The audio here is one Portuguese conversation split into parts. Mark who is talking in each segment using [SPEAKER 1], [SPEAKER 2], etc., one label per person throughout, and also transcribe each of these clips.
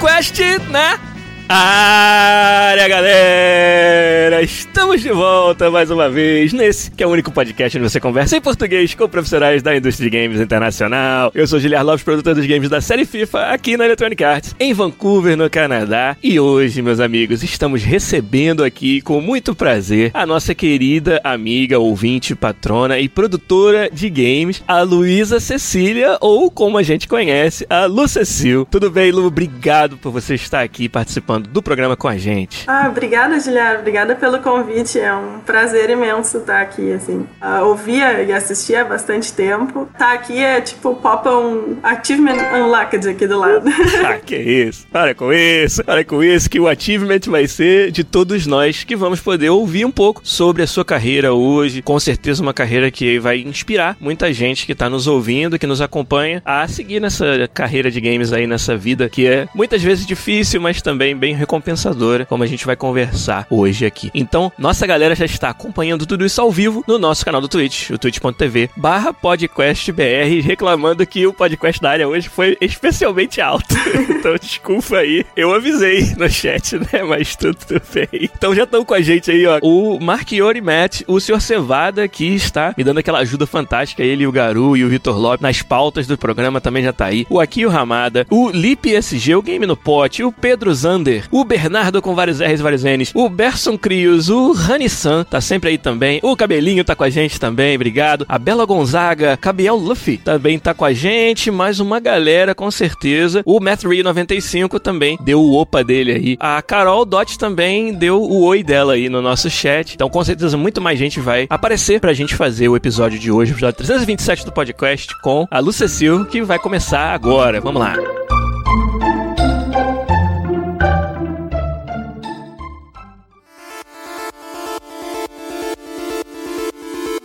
[SPEAKER 1] Podcast na área, galera! Estamos de volta mais uma vez nesse que é o único podcast onde você conversa em português com profissionais da indústria de games internacional. Eu sou Giliar Lopes, produtor dos games da série FIFA aqui na Electronic Arts, em Vancouver, no Canadá. E hoje, meus amigos, estamos recebendo aqui com muito prazer a nossa querida amiga, ouvinte, patrona e produtora de games, a Luísa Cecília, ou como a gente conhece, a Lu Cecil. Tudo bem, Lu? Obrigado por você estar aqui participando do programa com a gente.
[SPEAKER 2] Ah, obrigada, Giliar. Obrigada pelo convite. É um prazer imenso estar aqui, assim. Uh, ouvia e assistia há bastante tempo. Tá aqui é tipo pop um achievement unlocked aqui do lado.
[SPEAKER 1] ah, que isso. Para com isso. Para com isso que o achievement vai ser de todos nós que vamos poder ouvir um pouco sobre a sua carreira hoje. Com certeza uma carreira que vai inspirar muita gente que está nos ouvindo, que nos acompanha a seguir nessa carreira de games aí, nessa vida que é muitas vezes difícil, mas também bem recompensadora, como a gente vai conversar hoje aqui. Então, nossa galera já está acompanhando tudo isso ao vivo no nosso canal do Twitch, o twitch.tv barra podcastbr, reclamando que o podcast da área hoje foi especialmente alto. então, desculpa aí. Eu avisei no chat, né? Mas tudo, bem. Então já estão com a gente aí, ó. O Marchiori Matt, o Sr. Cevada, que está me dando aquela ajuda fantástica. Ele, o Garu e o Vitor Lopes nas pautas do programa também já tá aí. O Akio Ramada, o Lip SG, o Game no Pote, o Pedro Zander, o Bernardo com vários R's e vários N's, o Berson Crios, o Rani-san tá sempre aí também. O Cabelinho tá com a gente também, obrigado. A Bela Gonzaga, Cabiel Luffy também tá com a gente. Mais uma galera, com certeza. O Matt 95 também deu o opa dele aí. A Carol Dot também deu o oi dela aí no nosso chat. Então, com certeza, muito mais gente vai aparecer pra gente fazer o episódio de hoje, o episódio 327 do podcast, com a Lu Cecil, que vai começar agora. Vamos lá.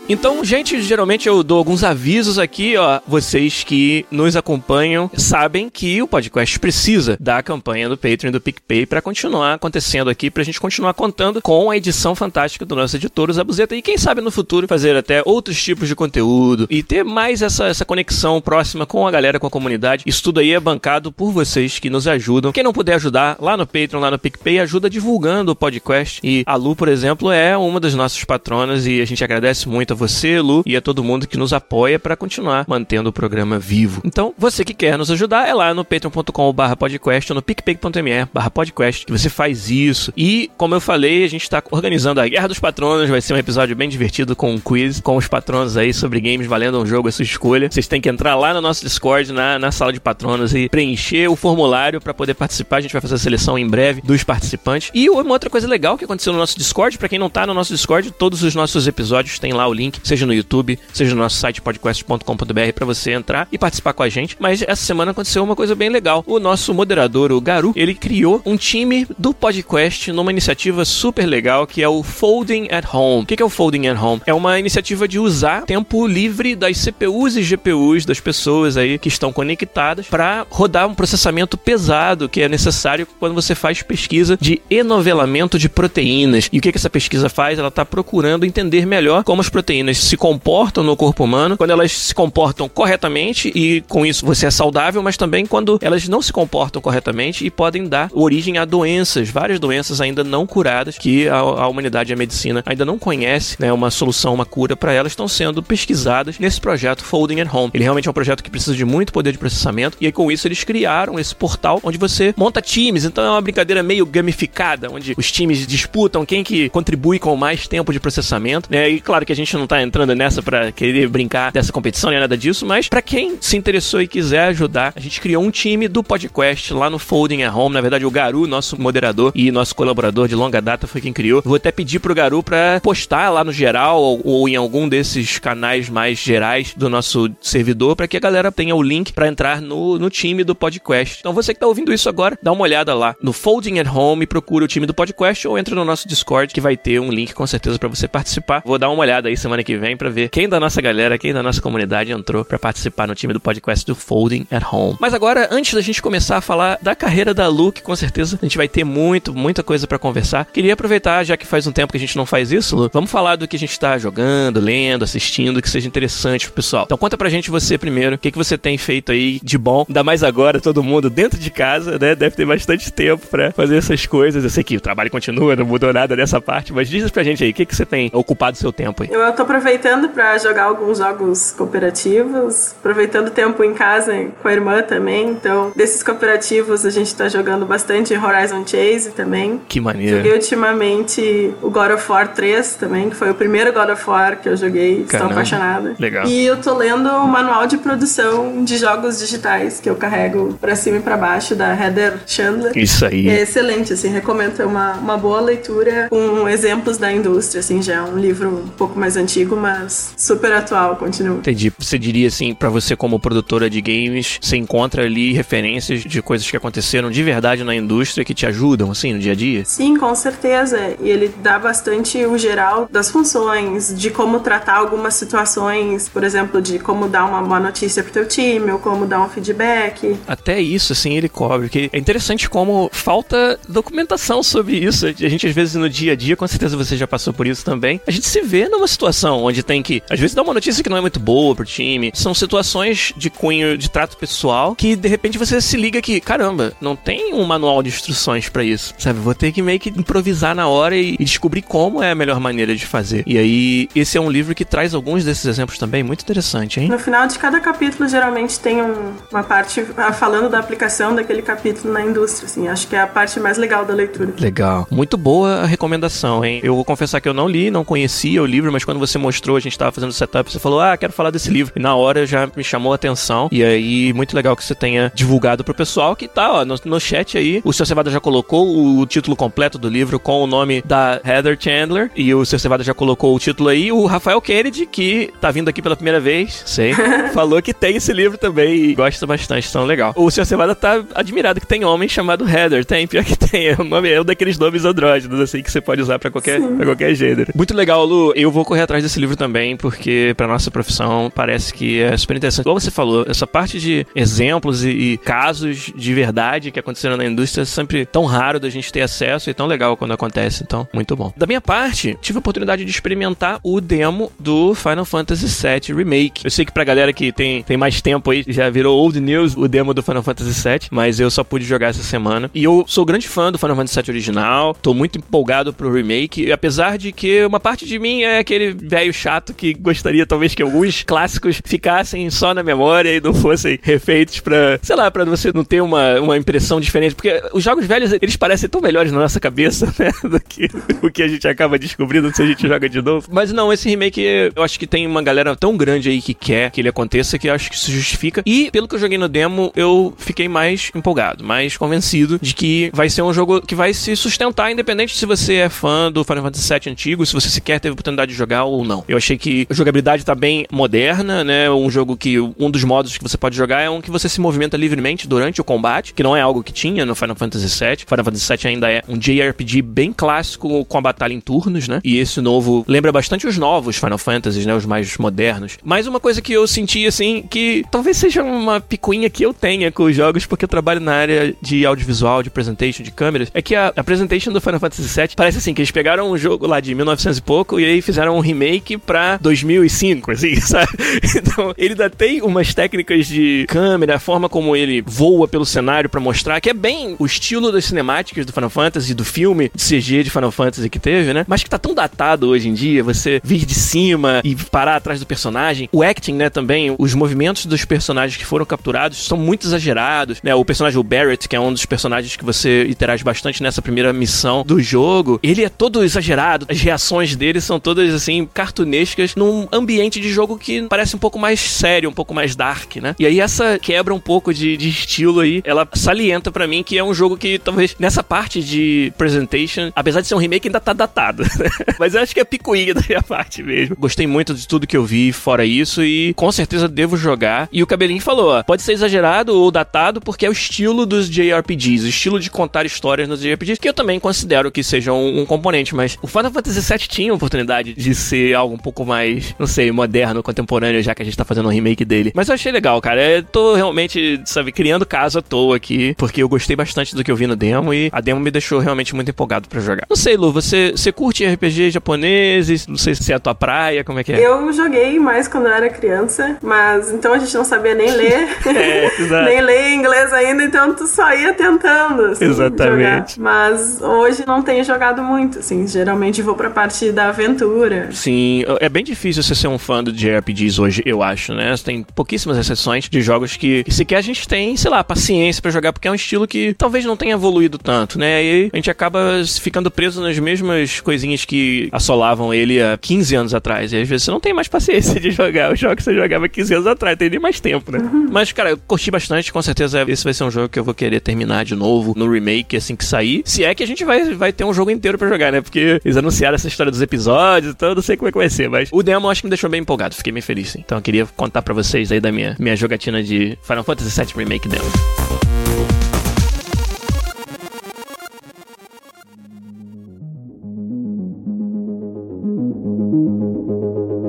[SPEAKER 1] Então, gente, geralmente eu dou alguns avisos aqui, ó. Vocês que nos acompanham sabem que o podcast precisa da campanha do Patreon e do PicPay para continuar acontecendo aqui, pra gente continuar contando com a edição fantástica do nosso editor, o Zabuzeta, e quem sabe no futuro fazer até outros tipos de conteúdo e ter mais essa, essa conexão próxima com a galera, com a comunidade. Isso tudo aí é bancado por vocês que nos ajudam. Quem não puder ajudar, lá no Patreon, lá no PicPay, ajuda divulgando o podcast. E a Lu, por exemplo, é uma das nossas patronas e a gente agradece muito a você, Lu, e a todo mundo que nos apoia para continuar mantendo o programa vivo. Então, você que quer nos ajudar, é lá no patreon.com.br podcast ou no picpay.me podcast que você faz isso. E, como eu falei, a gente está organizando a Guerra dos Patronos, vai ser um episódio bem divertido com um quiz com os patronos aí sobre games valendo um jogo a sua escolha. Vocês têm que entrar lá no nosso Discord, na, na sala de patronos e preencher o formulário para poder participar. A gente vai fazer a seleção em breve dos participantes. E uma outra coisa legal que aconteceu no nosso Discord, para quem não tá no nosso Discord, todos os nossos episódios tem lá o link, seja no YouTube, seja no nosso site podcast.com.br para você entrar e participar com a gente. Mas essa semana aconteceu uma coisa bem legal. O nosso moderador, o Garu, ele criou um time do podcast numa iniciativa super legal que é o Folding at Home. O que é o Folding at Home? É uma iniciativa de usar tempo livre das CPUs e GPUs das pessoas aí que estão conectadas para rodar um processamento pesado que é necessário quando você faz pesquisa de enovelamento de proteínas. E o que, que essa pesquisa faz? Ela está procurando entender melhor como as proteínas se comportam no corpo humano, quando elas se comportam corretamente e com isso você é saudável, mas também quando elas não se comportam corretamente e podem dar origem a doenças, várias doenças ainda não curadas que a, a humanidade e a medicina ainda não conhece, né, uma solução, uma cura para elas estão sendo pesquisadas nesse projeto Folding at Home. Ele realmente é um projeto que precisa de muito poder de processamento e aí, com isso eles criaram esse portal onde você monta times, então é uma brincadeira meio gamificada, onde os times disputam quem que contribui com mais tempo de processamento, né? E claro que a gente não não tá entrando nessa pra querer brincar dessa competição nem nada disso, mas para quem se interessou e quiser ajudar, a gente criou um time do podcast lá no Folding at Home. Na verdade, o Garu, nosso moderador e nosso colaborador de longa data, foi quem criou. Vou até pedir pro Garu pra postar lá no geral ou, ou em algum desses canais mais gerais do nosso servidor para que a galera tenha o link para entrar no, no time do podcast. Então você que tá ouvindo isso agora, dá uma olhada lá no Folding at Home procura o time do podcast ou entra no nosso Discord que vai ter um link com certeza para você participar. Vou dar uma olhada aí semana que vem para ver quem da nossa galera, quem da nossa comunidade entrou para participar no time do podcast do Folding at Home. Mas agora, antes da gente começar a falar da carreira da Lu, que com certeza a gente vai ter muito, muita coisa para conversar, queria aproveitar, já que faz um tempo que a gente não faz isso, Lu, vamos falar do que a gente tá jogando, lendo, assistindo, que seja interessante pro pessoal. Então conta pra gente você primeiro, o que, que você tem feito aí de bom, ainda mais agora, todo mundo dentro de casa, né? Deve ter bastante tempo para fazer essas coisas. Eu sei que o trabalho continua, não mudou nada dessa parte, mas diz pra gente aí, o que, que você tem ocupado seu tempo aí?
[SPEAKER 2] Eu tô aproveitando para jogar alguns jogos cooperativos, aproveitando o tempo em casa com a irmã também. Então, desses cooperativos, a gente tá jogando bastante Horizon Chase também.
[SPEAKER 1] Que maneiro.
[SPEAKER 2] Joguei ultimamente o God of War 3 também, que foi o primeiro God of War que eu joguei. Caramba. Estou apaixonada.
[SPEAKER 1] Legal.
[SPEAKER 2] E eu tô lendo o manual de produção de jogos digitais que eu carrego pra cima e pra baixo da Heather Chandler.
[SPEAKER 1] Isso aí.
[SPEAKER 2] É excelente, assim, recomendo é uma, uma boa leitura com exemplos da indústria, assim, já é um livro um pouco mais antigo, mas super atual, continua.
[SPEAKER 1] Entendi. Você diria assim, para você como produtora de games, você encontra ali referências de coisas que aconteceram de verdade na indústria que te ajudam, assim, no dia a dia?
[SPEAKER 2] Sim, com certeza. E ele dá bastante o geral das funções, de como tratar algumas situações, por exemplo, de como dar uma boa notícia pro teu time, ou como dar um feedback.
[SPEAKER 1] Até isso, assim, ele cobre. Que é interessante como falta documentação sobre isso. A gente, às vezes, no dia a dia, com certeza você já passou por isso também, a gente se vê numa situação onde tem que, às vezes, dar uma notícia que não é muito boa pro time. São situações de cunho de trato pessoal que, de repente, você se liga que, caramba, não tem um manual de instruções para isso. Sabe? Vou ter que meio que improvisar na hora e, e descobrir como é a melhor maneira de fazer. E aí, esse é um livro que traz alguns desses exemplos também, muito interessante, hein?
[SPEAKER 2] No final de cada capítulo, geralmente tem um, uma parte ah, falando da aplicação daquele capítulo na indústria, assim. Acho que é a parte mais legal da leitura.
[SPEAKER 1] Legal. Muito boa a recomendação, hein? Eu vou confessar que eu não li, não conhecia o livro, mas quando você mostrou, a gente tava fazendo o setup, você falou, ah, quero falar desse livro. E na hora já me chamou a atenção. E aí, muito legal que você tenha divulgado pro pessoal que tá, ó, no, no chat aí. O seu Cevada já colocou o título completo do livro com o nome da Heather Chandler. E o seu Cevada já colocou o título aí. O Rafael Kennedy, que tá vindo aqui pela primeira vez, sei, falou que tem esse livro também e gosta bastante, então legal. O seu Cevada tá admirado que tem homem chamado Heather. Tem, pior que tem. É um, nome, é um daqueles nomes andrógenos, assim, que você pode usar pra qualquer, pra qualquer gênero. Muito legal, Lu. Eu vou correr atrás desse livro também, porque pra nossa profissão parece que é super interessante. Como você falou, essa parte de exemplos e, e casos de verdade que aconteceram na indústria é sempre tão raro da gente ter acesso e tão legal quando acontece. Então, muito bom. Da minha parte, tive a oportunidade de experimentar o demo do Final Fantasy VII Remake. Eu sei que pra galera que tem, tem mais tempo aí, já virou old news o demo do Final Fantasy VII, mas eu só pude jogar essa semana. E eu sou grande fã do Final Fantasy VII original, tô muito empolgado pro remake, apesar de que uma parte de mim é aquele velho chato que gostaria talvez que alguns clássicos ficassem só na memória e não fossem refeitos pra, sei lá, pra você não ter uma, uma impressão diferente, porque os jogos velhos, eles parecem tão melhores na nossa cabeça, né, do que o que a gente acaba descobrindo se a gente joga de novo. Mas não, esse remake, eu acho que tem uma galera tão grande aí que quer que ele aconteça que eu acho que isso justifica. E, pelo que eu joguei no demo, eu fiquei mais empolgado, mais convencido de que vai ser um jogo que vai se sustentar, independente se você é fã do Final Fantasy VII antigo, se você sequer teve oportunidade de jogar não. Eu achei que a jogabilidade tá bem moderna, né? Um jogo que um dos modos que você pode jogar é um que você se movimenta livremente durante o combate, que não é algo que tinha no Final Fantasy VII. Final Fantasy VII ainda é um JRPG bem clássico com a batalha em turnos, né? E esse novo lembra bastante os novos Final Fantasies, né? Os mais modernos. Mas uma coisa que eu senti, assim, que talvez seja uma picuinha que eu tenha com os jogos, porque eu trabalho na área de audiovisual, de presentation, de câmeras, é que a, a presentation do Final Fantasy VII parece assim, que eles pegaram um jogo lá de 1900 e pouco e aí fizeram um remake pra 2005, assim, sabe? Então, ele ainda tem umas técnicas de câmera, a forma como ele voa pelo cenário para mostrar, que é bem o estilo das cinemáticas do Final Fantasy, do filme de CG de Final Fantasy que teve, né? Mas que tá tão datado hoje em dia, você vir de cima e parar atrás do personagem. O acting, né, também, os movimentos dos personagens que foram capturados são muito exagerados, né? O personagem, o Barrett, que é um dos personagens que você interage bastante nessa primeira missão do jogo, ele é todo exagerado, as reações dele são todas, assim, cartunescas num ambiente de jogo que parece um pouco mais sério, um pouco mais dark, né? E aí essa quebra um pouco de, de estilo aí, ela salienta para mim que é um jogo que talvez nessa parte de presentation, apesar de ser um remake, ainda tá datado. Né? Mas eu acho que é picuinha da minha parte mesmo. Gostei muito de tudo que eu vi fora isso e com certeza devo jogar. E o Cabelinho falou, ó, pode ser exagerado ou datado porque é o estilo dos JRPGs, o estilo de contar histórias nos JRPGs, que eu também considero que seja um, um componente, mas o Final Fantasy VII tinha a oportunidade de ser algo um pouco mais, não sei, moderno, contemporâneo, já que a gente tá fazendo um remake dele. Mas eu achei legal, cara. Eu tô realmente, sabe, criando caso à toa aqui, porque eu gostei bastante do que eu vi no demo e a demo me deixou realmente muito empolgado para jogar. Não sei, Lu, você, você curte RPG japoneses? Não sei se é a tua praia, como é que é?
[SPEAKER 2] Eu joguei mais quando eu era criança, mas então a gente não sabia nem ler, é, nem ler inglês ainda, então tu só ia tentando, assim,
[SPEAKER 1] Exatamente.
[SPEAKER 2] Jogar. Mas hoje não tenho jogado muito, assim, geralmente vou pra parte da aventura.
[SPEAKER 1] Sim, é bem difícil você ser um fã do JRPGs hoje, eu acho, né? Tem pouquíssimas exceções de jogos que, que sequer a gente tem, sei lá, paciência para jogar, porque é um estilo que talvez não tenha evoluído tanto, né? E a gente acaba ficando preso nas mesmas coisinhas que assolavam ele há 15 anos atrás. E às vezes você não tem mais paciência de jogar os jogos que você jogava 15 anos atrás, tem nem mais tempo, né? Uhum. Mas, cara, eu curti bastante, com certeza esse vai ser um jogo que eu vou querer terminar de novo no remake assim que sair. Se é que a gente vai, vai ter um jogo inteiro para jogar, né? Porque eles anunciaram essa história dos episódios, então eu não sei como é que vai ser, mas o demo acho que me deixou bem empolgado, fiquei bem feliz. Então eu queria contar para vocês aí da minha, minha jogatina de Final Fantasy VII Remake demo.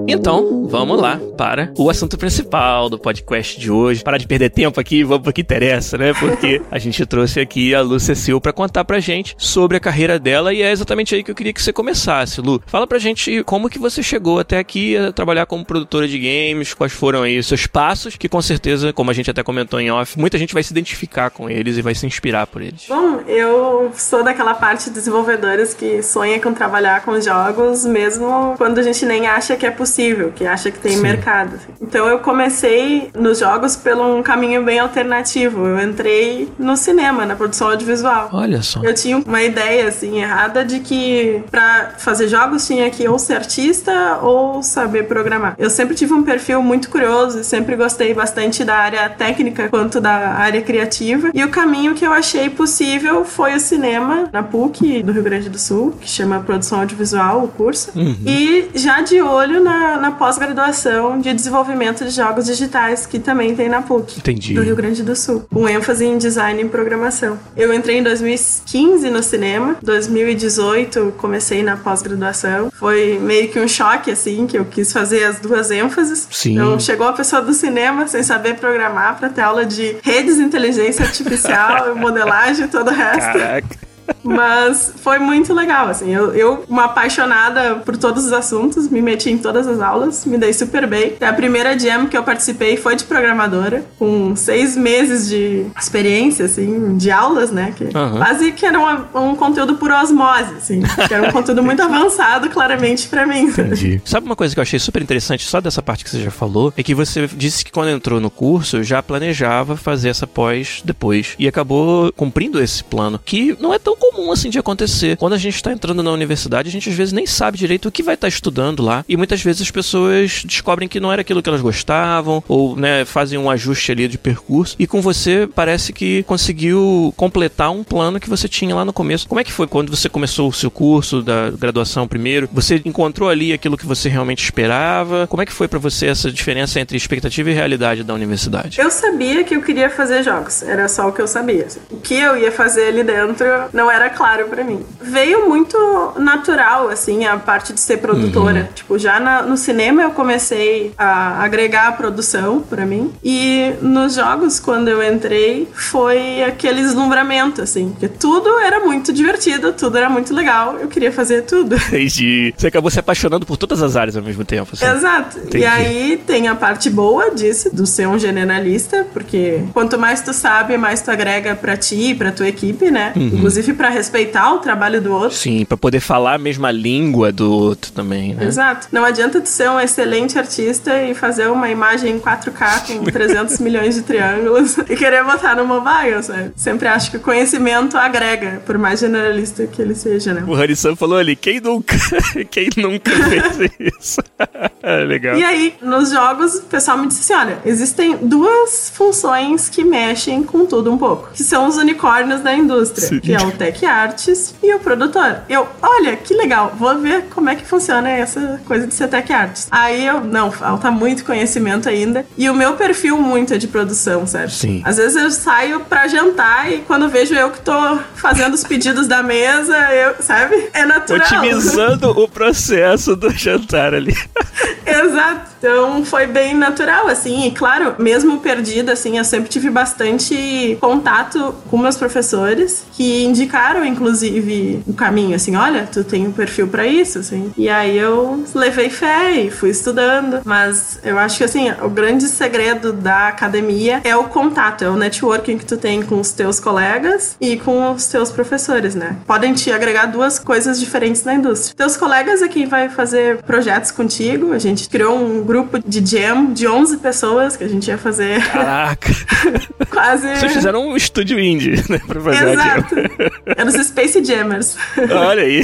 [SPEAKER 1] Então, vamos lá para o assunto principal do podcast de hoje. Parar de perder tempo aqui, vamos pro que interessa, né? Porque a gente trouxe aqui a Lu Cecil para contar pra gente sobre a carreira dela e é exatamente aí que eu queria que você começasse, Lu. Fala pra gente como que você chegou até aqui a trabalhar como produtora de games, quais foram aí os seus passos, que com certeza, como a gente até comentou em off, muita gente vai se identificar com eles e vai se inspirar por eles.
[SPEAKER 2] Bom, eu sou daquela parte de desenvolvedores que sonha com trabalhar com jogos, mesmo quando a gente nem acha que é possível possível, que acha que tem Sim. mercado. Então eu comecei nos jogos por um caminho bem alternativo. Eu entrei no cinema, na produção audiovisual.
[SPEAKER 1] Olha só.
[SPEAKER 2] Eu tinha uma ideia assim errada de que para fazer jogos tinha que ou ser artista ou saber programar. Eu sempre tive um perfil muito curioso e sempre gostei bastante da área técnica quanto da área criativa. E o caminho que eu achei possível foi o cinema na PUC do Rio Grande do Sul, que chama Produção Audiovisual, o curso. Uhum. E já de olho na na, pós-graduação de desenvolvimento de jogos digitais, que também tem na PUC,
[SPEAKER 1] Entendi.
[SPEAKER 2] do Rio Grande do Sul, com ênfase em design e programação. Eu entrei em 2015 no cinema, 2018 comecei na pós-graduação. Foi meio que um choque, assim, que eu quis fazer as duas ênfases.
[SPEAKER 1] Sim.
[SPEAKER 2] Então chegou a pessoa do cinema sem saber programar para ter aula de redes, inteligência artificial, modelagem e todo o resto.
[SPEAKER 1] Caraca.
[SPEAKER 2] Mas foi muito legal, assim. Eu, eu, uma apaixonada por todos os assuntos, me meti em todas as aulas, me dei super bem. A primeira jam que eu participei foi de programadora, com seis meses de experiência, assim, de aulas, né? Que uhum. Quase que era um, um conteúdo por osmose, assim. Que era um conteúdo muito avançado, claramente, para mim.
[SPEAKER 1] Entendi. Sabe uma coisa que eu achei super interessante, só dessa parte que você já falou, é que você disse que quando entrou no curso, já planejava fazer essa pós depois. E acabou cumprindo esse plano, que não é tão comum assim de acontecer. Quando a gente está entrando na universidade, a gente às vezes nem sabe direito o que vai estar tá estudando lá. E muitas vezes as pessoas descobrem que não era aquilo que elas gostavam, ou né, fazem um ajuste ali de percurso. E com você parece que conseguiu completar um plano que você tinha lá no começo. Como é que foi quando você começou o seu curso da graduação primeiro? Você encontrou ali aquilo que você realmente esperava? Como é que foi para você essa diferença entre expectativa e realidade da universidade?
[SPEAKER 2] Eu sabia que eu queria fazer jogos, era só o que eu sabia. O que eu ia fazer ali dentro não não era claro para mim. Veio muito natural, assim, a parte de ser produtora. Uhum. Tipo, já na, no cinema eu comecei a agregar a produção para mim. E nos jogos, quando eu entrei, foi aquele deslumbramento, assim. Porque tudo era muito divertido, tudo era muito legal. Eu queria fazer tudo.
[SPEAKER 1] Entendi. Você acabou se apaixonando por todas as áreas ao mesmo tempo. Assim.
[SPEAKER 2] Exato. Entendi. E aí tem a parte boa disso, do ser um generalista, porque quanto mais tu sabe, mais tu agrega pra ti e pra tua equipe, né? Uhum. Inclusive para respeitar o trabalho do outro.
[SPEAKER 1] Sim, para poder falar a mesma língua do outro também, né?
[SPEAKER 2] Exato. Não adianta tu ser um excelente artista e fazer uma imagem em 4K com 300 milhões de triângulos e querer botar no mobile, sabe? Sempre acho que o conhecimento agrega, por mais generalista que ele seja, né?
[SPEAKER 1] O Harrison falou ali, quem nunca, quem nunca fez isso? Legal.
[SPEAKER 2] E aí, nos jogos, o pessoal me disse assim, olha, existem duas funções que mexem com tudo um pouco, que são os unicórnios da indústria, Sim. que é o tech artist e o produtor. Eu, olha, que legal, vou ver como é que funciona essa coisa de tech artist. Aí eu, não, falta muito conhecimento ainda. E o meu perfil muito é de produção, certo?
[SPEAKER 1] Sim.
[SPEAKER 2] Às vezes eu saio pra jantar e quando vejo eu que tô fazendo os pedidos da mesa, eu, sabe? É natural.
[SPEAKER 1] Otimizando o processo do jantar ali.
[SPEAKER 2] Exato. Então foi bem natural, assim. E claro, mesmo perdida, assim, eu sempre tive bastante contato com meus professores que indicaram, inclusive, o caminho, assim, olha, tu tem um perfil para isso, assim. E aí eu levei fé e fui estudando. Mas eu acho que, assim, o grande segredo da academia é o contato, é o networking que tu tem com os teus colegas e com os teus professores, né? Podem te agregar duas coisas diferentes na indústria. Teus colegas é quem vai fazer projetos contigo. A gente criou um grupo de jam de 11 pessoas que a gente ia fazer.
[SPEAKER 1] Caraca!
[SPEAKER 2] Quase.
[SPEAKER 1] Vocês fizeram um estúdio indie, né? Pra fazer
[SPEAKER 2] Exato. Eram os Space Jammers.
[SPEAKER 1] Olha aí.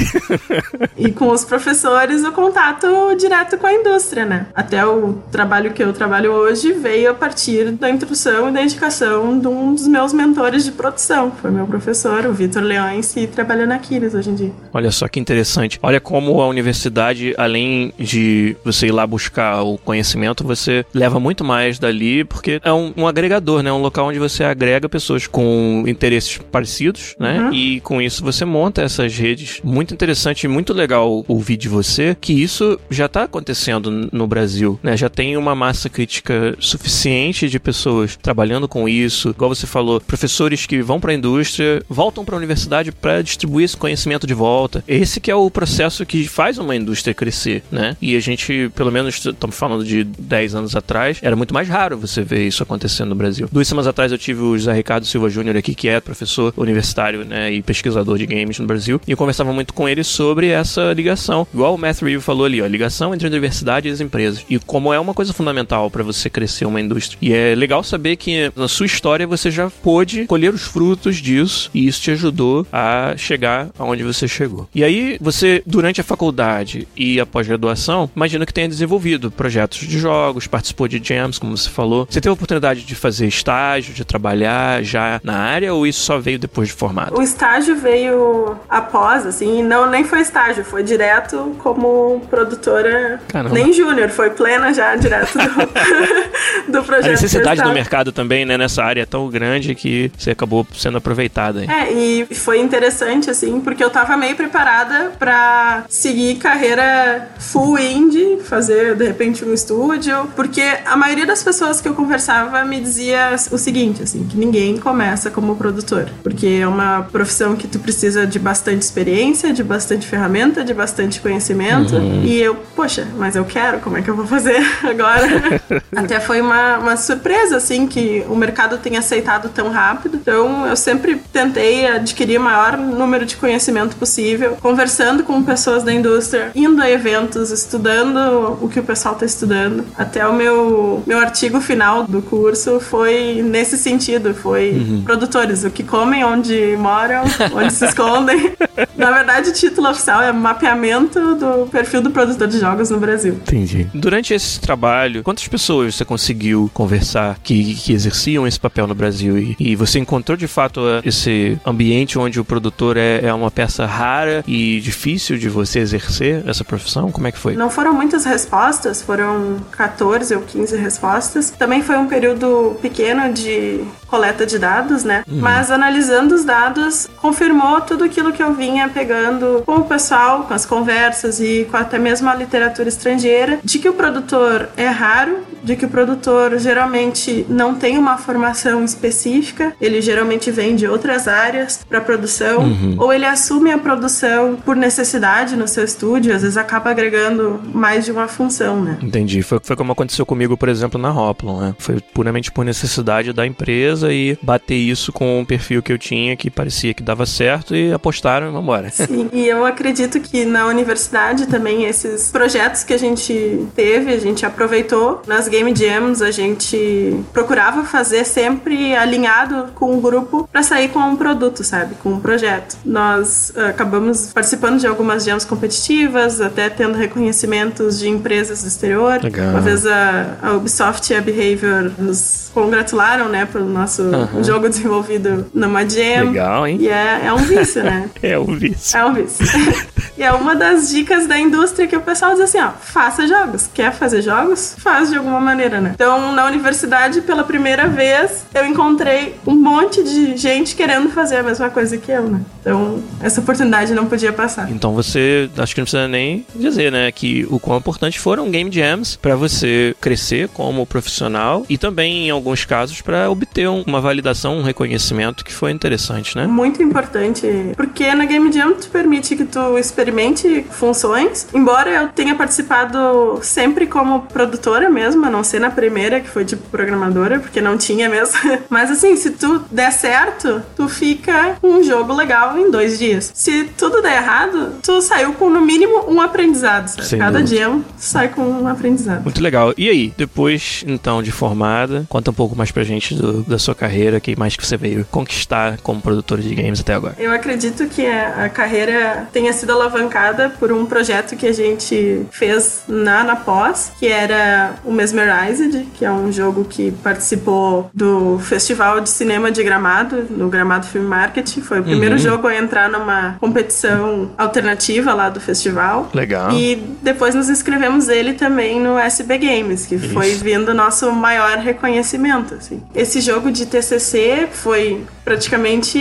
[SPEAKER 2] e com os professores, o contato direto com a indústria, né? Até o trabalho que eu trabalho hoje veio a partir da introdução e da indicação de um dos meus mentores de produção. Foi meu professor, o Vitor Leões, que trabalha na Aquiles hoje em dia.
[SPEAKER 1] Olha só que interessante. Olha como a universidade, além de você ir lá buscar o conhecimento, você leva muito mais dali, porque é um, um agregador, né? Um local onde você agrega pessoas com interesses parecidos, né? Uhum. E com isso você monta essas redes. Muito interessante e muito legal ouvir de você que isso já está acontecendo no Brasil, né? Já tem uma massa crítica suficiente de pessoas trabalhando com isso. Igual você falou, professores que vão para a indústria, voltam para a universidade para distribuir esse conhecimento de volta. Esse que é o processo que faz uma indústria crescer, né? E a gente, pelo menos, estamos falando de 10 anos atrás, era muito mais raro você ver isso acontecendo no Brasil. Duas semanas atrás eu tive o José Ricardo Silva Júnior aqui, que é professor universitário, né, e pesquisador de games no Brasil, e eu conversava muito com ele sobre essa ligação. Igual o Matthew Reeve falou ali, ó, ligação entre a universidade e as empresas. E como é uma coisa fundamental para você crescer uma indústria. E é legal saber que na sua história você já pôde colher os frutos disso e isso te ajudou a chegar aonde você chegou. E aí, você, durante a faculdade e a pós-graduação, imagino que tenha desenvolvido projetos de jogos, participou de jams, como você falou. Você teve a oportunidade de fazer estágio, de trabalhar já na área ou isso só veio depois de formado?
[SPEAKER 2] O estágio veio após, assim, não nem foi estágio, foi direto como produtora, Caramba. nem júnior, foi plena já direto do, do projeto.
[SPEAKER 1] A necessidade do mercado também, né, nessa área é tão grande que você acabou sendo aproveitada. Hein?
[SPEAKER 2] É, e foi interessante, assim, porque eu tava meio preparada para seguir carreira full indie, fazer de repente um estúdio, porque a maioria das pessoas que eu conversava me dizia o seguinte, assim, que ninguém começa como produtor, porque é uma profissão que tu precisa de bastante experiência, de bastante ferramenta, de bastante conhecimento, uhum. e eu, poxa, mas eu quero, como é que eu vou fazer agora? Até foi uma, uma surpresa, assim, que o mercado tenha aceitado tão rápido, então eu sempre tentei adquirir o maior número de conhecimento possível, conversando com pessoas da indústria, indo a eventos, estudando o que o pessoal está estudando. Até o meu, meu artigo final do curso foi nesse sentido, foi uhum. produtores, o que comem, onde moram, onde se escondem. Na verdade, o título oficial é mapeamento do perfil do produtor de jogos no Brasil.
[SPEAKER 1] Entendi. Durante esse trabalho, quantas pessoas você conseguiu conversar que, que exerciam esse papel no Brasil? E, e você encontrou de fato esse ambiente onde o produtor é, é uma peça rara e difícil de você exercer essa profissão? Como é que foi?
[SPEAKER 2] Não foram muitas respostas, foram 14 ou 15 respostas. Também foi um período pequeno de coleta de dados, né? Uhum. Mas analisando os dados, confirmou tudo aquilo que eu vinha pegando com o pessoal, com as conversas e com até mesmo a literatura estrangeira, de que o produtor é raro, de que o produtor geralmente não tem uma formação específica, ele geralmente vem de outras áreas para produção, uhum. ou ele assume a produção por necessidade no seu estúdio, às vezes acaba agregando mais de uma função, né?
[SPEAKER 1] Entendi. Foi, foi como aconteceu comigo, por exemplo, na Hoplon, né? Foi puramente por necessidade da empresa coisa e bater isso com um perfil que eu tinha que parecia que dava certo e apostaram e vambora.
[SPEAKER 2] Sim, e eu acredito que na universidade também esses projetos que a gente teve, a gente aproveitou. Nas Game Jams a gente procurava fazer sempre alinhado com o grupo para sair com um produto, sabe? Com um projeto. Nós uh, acabamos participando de algumas jams competitivas, até tendo reconhecimentos de empresas do exterior.
[SPEAKER 1] Legal.
[SPEAKER 2] Uma vez a, a Ubisoft e a Behavior nos congratularam, né, pelo nosso
[SPEAKER 1] Aham.
[SPEAKER 2] jogo desenvolvido numa jam.
[SPEAKER 1] Legal, hein?
[SPEAKER 2] E é, é um vício, né?
[SPEAKER 1] É um vício.
[SPEAKER 2] É um vício. e é uma das dicas da indústria que o pessoal diz assim, ó, faça jogos. Quer fazer jogos? Faz de alguma maneira, né? Então, na universidade, pela primeira vez, eu encontrei um monte de gente querendo fazer a mesma coisa que eu, né? Então, essa oportunidade não podia passar.
[SPEAKER 1] Então você, acho que não precisa nem dizer, né, que o quão importante foram game jams para você crescer como profissional e também em alguns casos para obter um- uma validação, um reconhecimento que foi interessante, né?
[SPEAKER 2] Muito importante, porque na Game Jam tu permite que tu experimente funções. Embora eu tenha participado sempre como produtora mesmo, a não ser na primeira, que foi tipo programadora, porque não tinha mesmo. Mas assim, se tu der certo, tu fica um jogo legal em dois dias. Se tudo der errado, tu saiu com no mínimo um aprendizado. sabe? Cada
[SPEAKER 1] dúvida.
[SPEAKER 2] tu sai com um aprendizado.
[SPEAKER 1] Muito legal. E aí, depois então de formada, conta um pouco mais pra gente do- da sua carreira, que mais que você veio conquistar como produtora de games até agora.
[SPEAKER 2] Eu acredito que a, a carreira tenha sido alavancada por um projeto que a gente fez na, na pós, que era o Mesmerized, que é um jogo que participou do Festival de Cinema de Gramado, no Gramado Film Market. Foi o primeiro
[SPEAKER 1] Uhum.
[SPEAKER 2] jogo a entrar numa competição alternativa lá do festival.
[SPEAKER 1] Legal.
[SPEAKER 2] E depois nos inscrevemos ele também no SB Games, que foi
[SPEAKER 1] Isso.
[SPEAKER 2] vindo o nosso maior reconhecimento. Assim. Esse jogo de TCC foi praticamente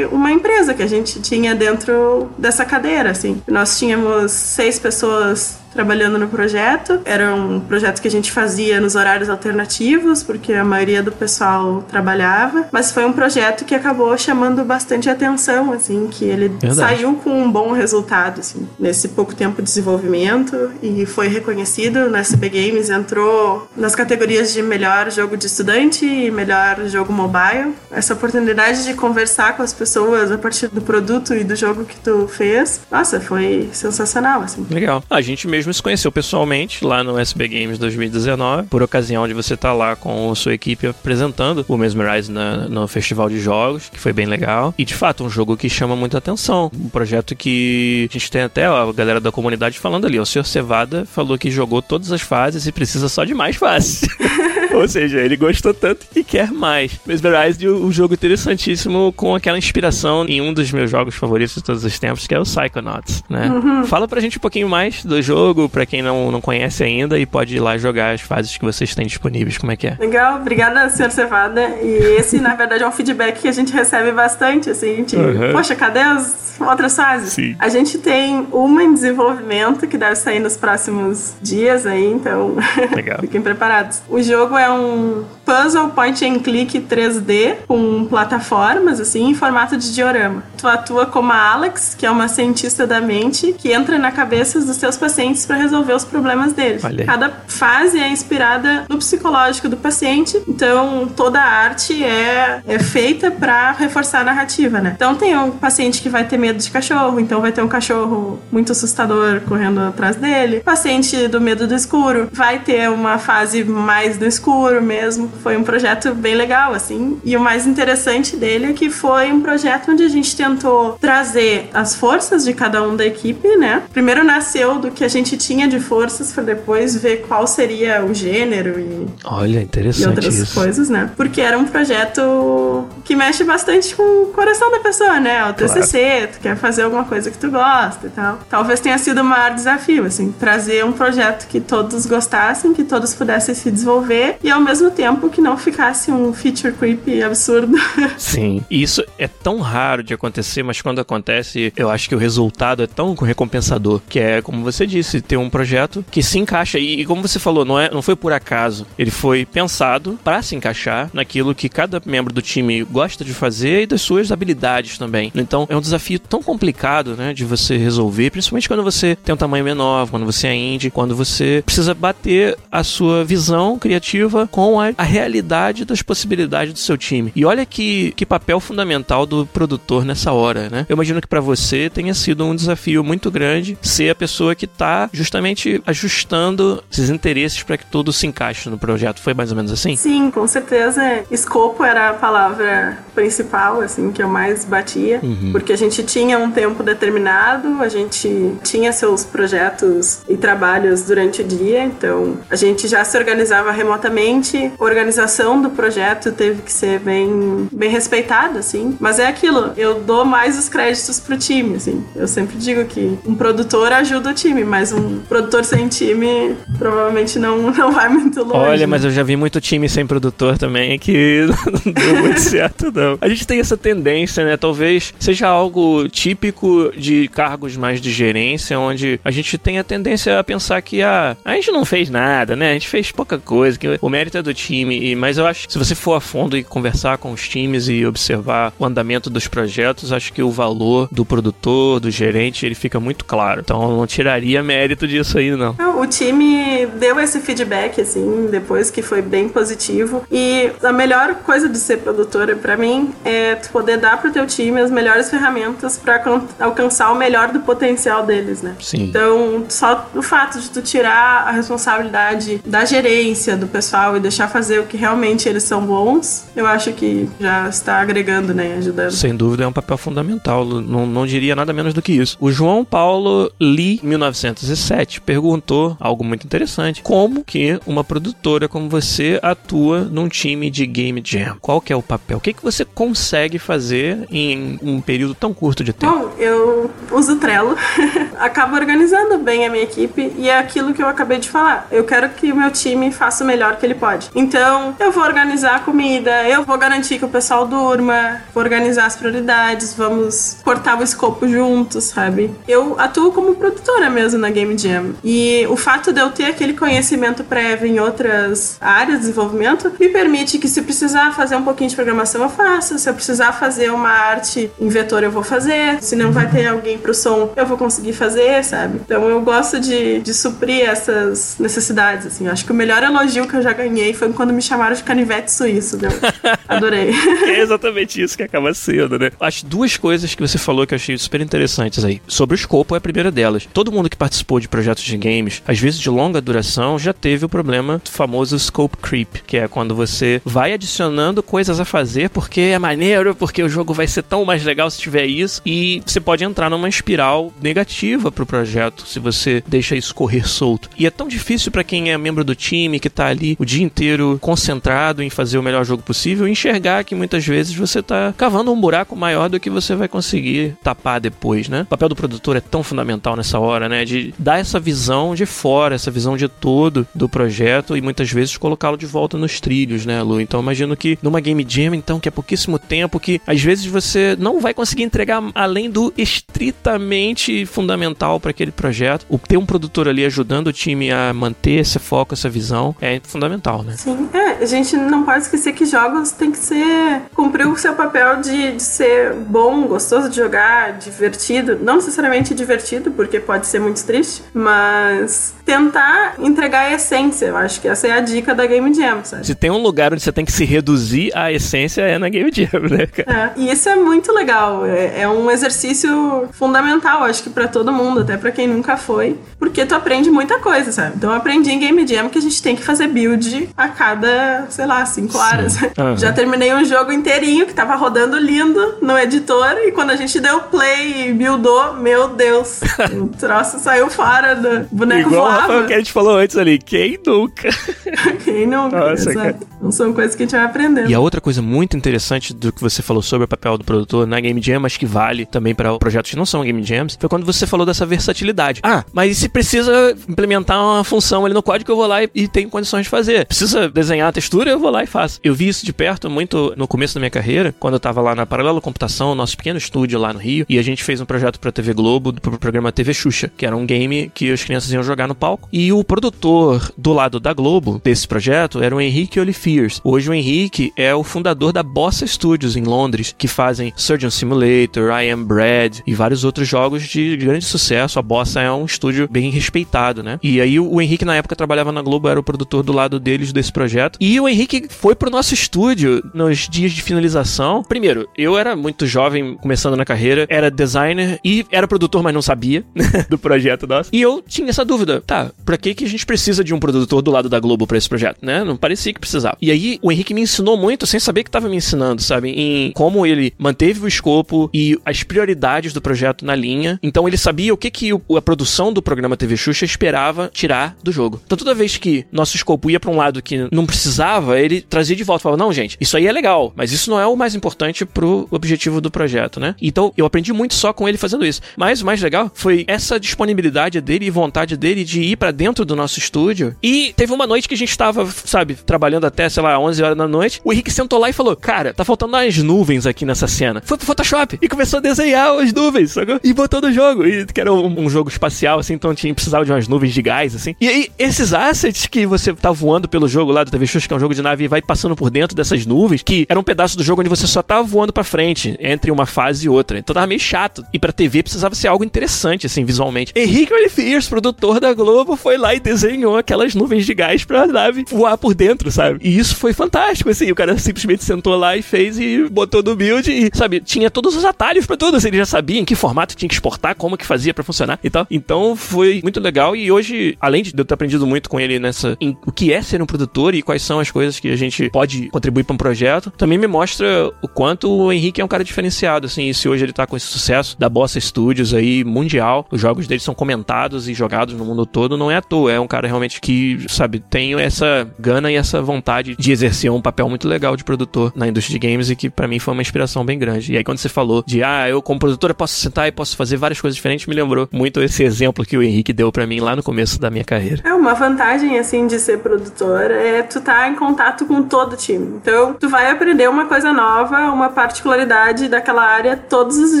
[SPEAKER 2] uma empresa que a gente tinha dentro dessa cadeira. Assim. Nós tínhamos seis pessoas trabalhando no projeto. Era um projeto que a gente fazia nos horários alternativos, porque a maioria do pessoal trabalhava. Mas foi um projeto que acabou chamando bastante atenção, assim, que ele
[SPEAKER 1] Verdade.
[SPEAKER 2] saiu com um bom resultado, assim, nesse pouco tempo de desenvolvimento e foi reconhecido no SB Games, entrou nas categorias de melhor jogo de estudante e melhor jogo mobile. Essa oportunidade de conversar com as pessoas a partir do produto e do jogo que tu fez, nossa, foi sensacional, assim.
[SPEAKER 1] Legal. A gente mesmo se conheceu pessoalmente lá no SB Games 2019, por ocasião de você estar lá com sua equipe apresentando o Mesmerize na- no Festival de Jogos, que foi bem legal. E de fato, um jogo que chama muita atenção. Um projeto que a gente tem até ó, a galera da comunidade falando ali. O Sr. Cevada falou que jogou todas as fases e precisa só de mais fases. Ou seja, ele gostou tanto que quer mais. Mesmerize, um jogo interessantíssimo com aquela inspiração em um dos meus jogos favoritos de todos os tempos, que é o Psychonauts, né? Fala pra gente um pouquinho mais do jogo, pra quem não, não conhece ainda, e pode ir lá jogar as fases que vocês têm disponíveis. Como é que é?
[SPEAKER 2] Legal, obrigada, Sr. Cevada. E esse, na verdade, é um feedback que a gente recebe bastante, assim, de,
[SPEAKER 1] Uhum.
[SPEAKER 2] poxa, cadê as outras fases?
[SPEAKER 1] Sim.
[SPEAKER 2] A gente tem uma em desenvolvimento que deve sair nos próximos dias aí, então
[SPEAKER 1] Legal.
[SPEAKER 2] fiquem preparados. O jogo é um puzzle point and click 3D com plataformas, assim, em formato de diorama. Tu atua como a Alex, que é uma cientista da mente, que entra na cabeça dos teus pacientes para resolver os problemas deles. Cada fase é inspirada no psicológico do paciente, então toda a arte é, é feita para reforçar a narrativa, né? Então tem um paciente que vai ter medo de cachorro, então vai ter um cachorro muito assustador correndo atrás dele. Paciente do medo do escuro vai ter uma fase mais do escuro mesmo. Foi um projeto bem legal, assim. E o mais interessante dele é que foi um projeto onde a gente tentou trazer as forças de cada um da equipe, né? Primeiro nasceu do que a gente tinha de forças para depois ver qual seria o gênero e
[SPEAKER 1] Olha,
[SPEAKER 2] e
[SPEAKER 1] interessante
[SPEAKER 2] outras
[SPEAKER 1] isso.
[SPEAKER 2] coisas, né? Porque era um projeto que mexe bastante com o coração da pessoa, né? O TCC, tu quer fazer alguma coisa que tu gosta e tal. Talvez tenha sido o maior desafio, assim, trazer um projeto que todos gostassem, que todos pudessem se desenvolver e ao mesmo tempo que não ficasse um feature creep absurdo.
[SPEAKER 1] Sim. Isso é tão raro de acontecer, mas quando acontece, eu acho que o resultado é tão recompensador. Que é, como você disse, ter um projeto que se encaixa. E, e como você falou, não, é, não foi por acaso. Ele foi pensado para se encaixar naquilo que cada membro do time gosta de fazer e das suas habilidades também. Então, é um desafio tão complicado, né, de você resolver, principalmente quando você tem um tamanho menor, quando você é indie, quando você precisa bater a sua visão criativa com a, a realidade das possibilidades do seu time. E olha que, que papel fundamental do produtor nessa hora, né? Eu imagino que para você tenha sido um desafio muito grande ser a pessoa que tá justamente ajustando esses interesses para que tudo se encaixe no projeto. Foi mais ou menos assim?
[SPEAKER 2] Sim, com certeza. Escopo era a palavra principal, assim, que eu mais batia, uhum. porque a gente tinha um tempo determinado, a gente tinha seus projetos e trabalhos durante o dia, então a gente já se organizava remotamente, a organização do projeto teve que ser bem, bem respeitada, assim, mas é aquilo, eu dou mais os créditos pro time, assim, eu sempre digo que um produtor ajuda o time, mas um produtor sem time provavelmente não, não vai muito longe.
[SPEAKER 1] Olha, mas eu já vi muito time sem produtor também que não deu muito certo, não. A gente tem essa tendência, né? Talvez seja algo típico de cargos mais de gerência, onde a gente tem a tendência a pensar que ah, a gente não fez nada, né? A gente fez pouca coisa, que o mérito é do time. Mas eu acho que se você for a fundo e conversar com os times e observar o andamento dos projetos, acho que o valor do produtor, do gerente, ele fica muito claro. Então eu não tiraria mérito disso aí, não.
[SPEAKER 2] O time deu esse feedback, assim, depois que foi bem positivo. E a melhor coisa de ser produtora para mim é poder dar pro teu time as melhores ferramentas para alcançar o melhor do potencial deles, né?
[SPEAKER 1] Sim.
[SPEAKER 2] Então, só o fato de tu tirar a responsabilidade da gerência do pessoal e deixar fazer o que realmente eles são bons, eu acho que já está agregando, né, ajudando.
[SPEAKER 1] Sem dúvida é um papel fundamental, não, não diria nada menos do que isso. O João Paulo Lee, 1907, perguntou algo muito interessante: como que uma produtora como você atua num time de game jam? Qual que é o papel? O que, que você consegue fazer em um período tão curto de tempo?
[SPEAKER 2] Bom, eu uso Trello, acabo organizando bem a minha equipe e é aquilo que eu acabei de falar. Eu quero que o meu time faça o melhor que ele pode. Então, eu vou organizar a comida, eu vou garantir que o pessoal durma, vou organizar as prioridades, vamos cortar o escopo juntos, sabe? Eu atuo como produtora mesmo na Game Jam. E o fato de eu ter aquele conhecimento prévio em outras áreas de desenvolvimento me permite que se precisar fazer um pouquinho de programação eu faço, se eu precisar fazer uma arte em vetor eu vou fazer, se não vai ter alguém pro som eu vou conseguir fazer, sabe? Então eu gosto de, de suprir essas necessidades, assim. Eu acho que o melhor elogio que eu já ganhei foi quando me chamaram de canivete suíço, eu adorei.
[SPEAKER 1] é exatamente isso que acaba sendo, né? As duas coisas que você falou que eu achei super interessantes aí. Sobre o escopo é a primeira delas. Todo mundo que participou de projetos de games, às vezes de longa duração, já teve o problema do famoso scope creep, que é quando você vai adicionando coisas a fazer porque é maneiro, porque o jogo vai ser tão mais legal se tiver isso, e você pode entrar numa espiral negativa pro projeto se você deixa isso correr solto. E é tão difícil para quem é membro do time, que tá ali o dia inteiro concentrado em fazer o melhor jogo possível, enxergar que muitas vezes você tá cavando um buraco maior do que você vai conseguir tapar depois, né? O papel do produtor é tão fundamental nessa hora, né? De dar essa visão de fora, essa visão de todo do projeto e muitas vezes colocá-lo de volta nos trilhos, né, Lu? Então imagino que numa Game Jam, então, que é pouquíssimo tempo, que às vezes você não vai conseguir entregar além do estritamente fundamental para aquele projeto. O ter um produtor ali ajudando o time a manter esse foco, essa visão, é fundamental, né?
[SPEAKER 2] Sim, é, a gente não pode esquecer que jogos tem que ser cumprir o seu papel de, de ser bom, gostoso de jogar, divertido, não necessariamente divertido, porque pode ser muito triste, mas tentar entregar a essência. Eu acho que essa é a dica da Game Jam, sabe?
[SPEAKER 1] Se tem um lugar onde você tem que se reduzir a essência é na Game Jam, né,
[SPEAKER 2] cara? É, e isso é muito legal. É, é um exercício fundamental, acho que para todo mundo, até para quem nunca foi, porque tu aprende muita coisa, sabe? Então eu aprendi em Game Jam que a gente tem que fazer build a cada, sei lá, cinco horas. Uhum. Já terminei um jogo inteirinho que tava rodando lindo no editor e quando a gente deu play e buildou, meu Deus, o troço saiu fora do boneco
[SPEAKER 1] Igual
[SPEAKER 2] voava.
[SPEAKER 1] o que a gente falou antes ali, quem nunca?
[SPEAKER 2] quem nunca, Nossa, exato. Não são coisas que a gente vai aprendendo.
[SPEAKER 1] E a outra coisa muito interessante do que você falou sobre o papel do produtor na Game Jam, mas que vale também para projetos que não são Game Jams, foi quando você falou dessa versatilidade. Ah, mas e se precisa implementar uma função ali no código, eu vou lá e, e tenho condições de fazer. Precisa desenhar a textura, eu vou lá e faço. Eu vi isso de perto muito no começo da minha carreira, quando eu tava lá na Paralelo Computação, nosso pequeno estúdio lá no Rio, e a gente fez um projeto pra TV Globo, pro programa TV Xuxa, que era um game que as crianças iam jogar no palco. E o produtor do lado da Globo desse projeto era o Henrique Olifi Fears. Hoje o Henrique é o fundador da Bossa Studios em Londres, que fazem Surgeon Simulator, I Am Bread e vários outros jogos de grande sucesso. A Bossa é um estúdio bem respeitado, né? E aí o Henrique na época trabalhava na Globo, era o produtor do lado deles desse projeto. E o Henrique foi pro nosso estúdio nos dias de finalização. Primeiro, eu era muito jovem, começando na carreira, era designer e era produtor, mas não sabia do projeto nosso. E eu tinha essa dúvida, tá, pra que que a gente precisa de um produtor do lado da Globo para esse projeto, né? Não parecia que precisava. E aí o Henrique me ensinou muito sem saber que tava me ensinando, sabe? Em como ele manteve o escopo e as prioridades do projeto na linha. Então ele sabia o que que a produção do programa TV Xuxa esperava tirar do jogo. Então toda vez que nosso escopo ia para um lado que não precisava, ele trazia de volta, falava: "Não, gente, isso aí é legal, mas isso não é o mais importante pro objetivo do projeto, né?" Então eu aprendi muito só com ele fazendo isso. Mas o mais legal foi essa disponibilidade dele e vontade dele de ir para dentro do nosso estúdio. E teve uma noite que a gente tava, sabe, trabalhando até, sei lá, 11 horas da noite. O Henrique sentou lá e falou: Cara, tá faltando umas nuvens aqui nessa cena. Foi pro Photoshop e começou a desenhar as nuvens, sacou? E botou no jogo. E que era um, um jogo espacial, assim, então tinha, precisava de umas nuvens de gás, assim. E aí, esses assets que você tá voando pelo jogo lá do TV Xuxa, que é um jogo de nave, e vai passando por dentro dessas nuvens, que era um pedaço do jogo onde você só tava voando pra frente, entre uma fase e outra. Então tava meio chato. E pra TV precisava ser algo interessante, assim, visualmente. Henrique Oliviers, produtor da Globo, foi lá e desenhou aquelas nuvens de gás pra nave voar por dentro, sabe? E isso foi fantástico, assim. O cara simplesmente sentou lá e fez e botou no build e, sabe, tinha todos os atalhos para tudo. Assim, ele já sabia em que formato tinha que exportar, como que fazia para funcionar e tal. Então foi muito legal. E hoje, além de eu ter aprendido muito com ele nessa. em o que é ser um produtor e quais são as coisas que a gente pode contribuir para um projeto, também me mostra o quanto o Henrique é um cara diferenciado, assim. E se hoje ele tá com esse sucesso da Bossa Studios aí, mundial, os jogos dele são comentados e jogados no mundo todo, não é à toa. É um cara realmente que, sabe, tem essa gana e essa vontade de exercer um papel muito legal de produtor na indústria de games e que para mim foi uma inspiração bem grande. E aí quando você falou de, ah, eu como produtora posso sentar e posso fazer várias coisas diferentes, me lembrou muito esse exemplo que o Henrique deu para mim lá no começo da minha carreira.
[SPEAKER 2] É uma vantagem, assim, de ser produtor é tu estar tá em contato com todo o time. Então, tu vai aprender uma coisa nova, uma particularidade daquela área todos os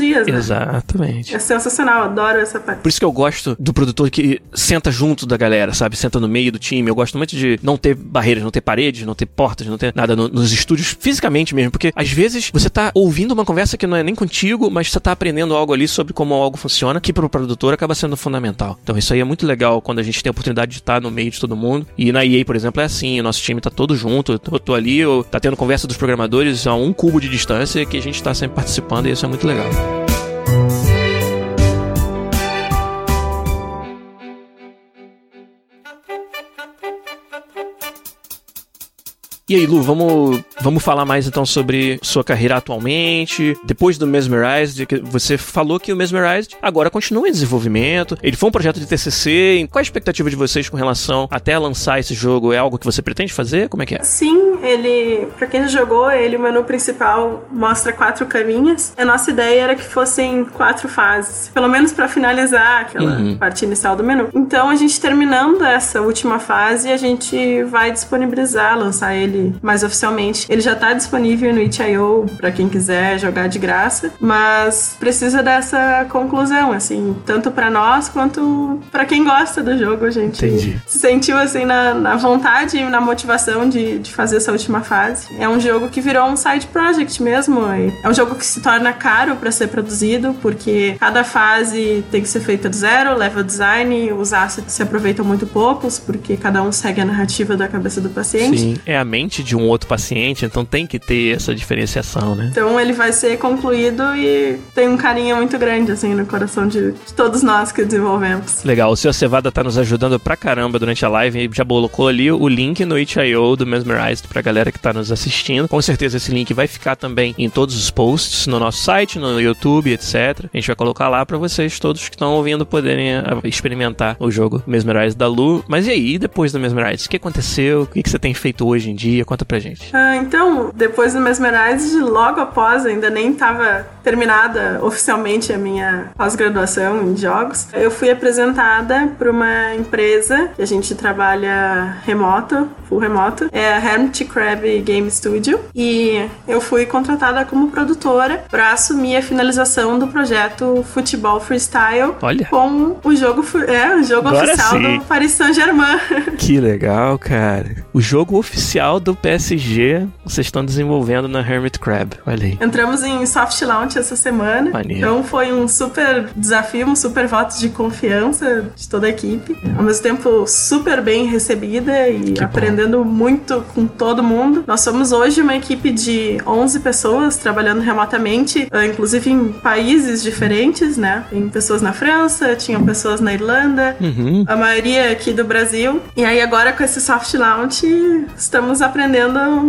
[SPEAKER 2] dias, né?
[SPEAKER 1] Exatamente.
[SPEAKER 2] É sensacional, adoro essa parte.
[SPEAKER 1] Por isso que eu gosto do produtor que senta junto da galera, sabe? Senta no meio do time. Eu gosto muito de não ter barreiras, não ter paredes, não ter portas, não ter nada no, nos estúdios fisicamente mesmo. Porque às vezes você tá ouvindo uma conversa que não é nem contigo, mas você tá aprendendo algo ali sobre como algo funciona, que pro produtor acaba sendo fundamental. Então isso aí é muito legal quando a gente tem a oportunidade de estar no meio de todo mundo. E na EA, por exemplo, é assim: o nosso time tá todo junto. Eu tô ali, eu, tá tendo conversa dos programadores a um cubo de distância que a gente tá sempre participando e isso é muito legal. E aí, Lu, vamos, vamos falar mais então sobre sua carreira atualmente. Depois do Mesmerized, que você falou que o Mesmerized agora continua em desenvolvimento. Ele foi um projeto de TCC. Qual a expectativa de vocês com relação até lançar esse jogo? É algo que você pretende fazer? Como é que é?
[SPEAKER 2] Sim, ele, pra quem jogou, ele, o menu principal mostra quatro caminhas. A nossa ideia era que fossem quatro fases, pelo menos para finalizar aquela uhum. parte inicial do menu. Então, a gente terminando essa última fase, a gente vai disponibilizar, lançar ele ele mais oficialmente. Ele já tá disponível no itch.io para quem quiser jogar de graça, mas precisa dessa conclusão, assim, tanto para nós quanto para quem gosta do jogo, a gente
[SPEAKER 1] Entendi.
[SPEAKER 2] se sentiu assim na, na vontade e na motivação de, de fazer essa última fase. É um jogo que virou um side project mesmo. É um jogo que se torna caro para ser produzido, porque cada fase tem que ser feita do zero, level design, os assets se aproveitam muito poucos, porque cada um segue a narrativa da cabeça do paciente.
[SPEAKER 1] Sim, é a mente de um outro paciente, então tem que ter essa diferenciação, né?
[SPEAKER 2] Então ele vai ser concluído e tem um carinho muito grande, assim, no coração de, de todos nós que desenvolvemos.
[SPEAKER 1] Legal, o Sr. Cevada tá nos ajudando pra caramba durante a live e já colocou ali o link no itch.io do Mesmerized pra galera que tá nos assistindo. Com certeza esse link vai ficar também em todos os posts no nosso site, no YouTube, etc. A gente vai colocar lá pra vocês todos que estão ouvindo poderem ah, experimentar o jogo Mesmerized da Lu. Mas e aí, depois do Mesmerized, o que aconteceu? O que você tem feito hoje em dia? Conta pra gente.
[SPEAKER 2] Ah, então, depois do Mesmerized, logo após, ainda nem estava terminada oficialmente a minha pós-graduação em jogos, eu fui apresentada para uma empresa que a gente trabalha remoto, full remoto, é a Hermit Crab Game Studio, e eu fui contratada como produtora para assumir a finalização do projeto Futebol Freestyle
[SPEAKER 1] Olha.
[SPEAKER 2] com o jogo, é, o jogo
[SPEAKER 1] Agora
[SPEAKER 2] oficial
[SPEAKER 1] sim.
[SPEAKER 2] do Paris Saint-Germain.
[SPEAKER 1] Que legal, cara. O jogo oficial do PSG vocês estão desenvolvendo na Hermit Crab. Olha aí.
[SPEAKER 2] Entramos em soft launch essa semana.
[SPEAKER 1] Maneiro.
[SPEAKER 2] Então foi um super desafio, um super voto de confiança de toda a equipe. Ao mesmo tempo, super bem recebida e
[SPEAKER 1] Que bom.
[SPEAKER 2] aprendendo muito com todo mundo. Nós somos hoje uma equipe de 11 pessoas trabalhando remotamente, eh, inclusive em países diferentes, né? Tem pessoas na França, tinham pessoas na Irlanda,
[SPEAKER 1] Uhum.
[SPEAKER 2] a maioria aqui do Brasil. E aí agora com esse soft launch estamos aprendendo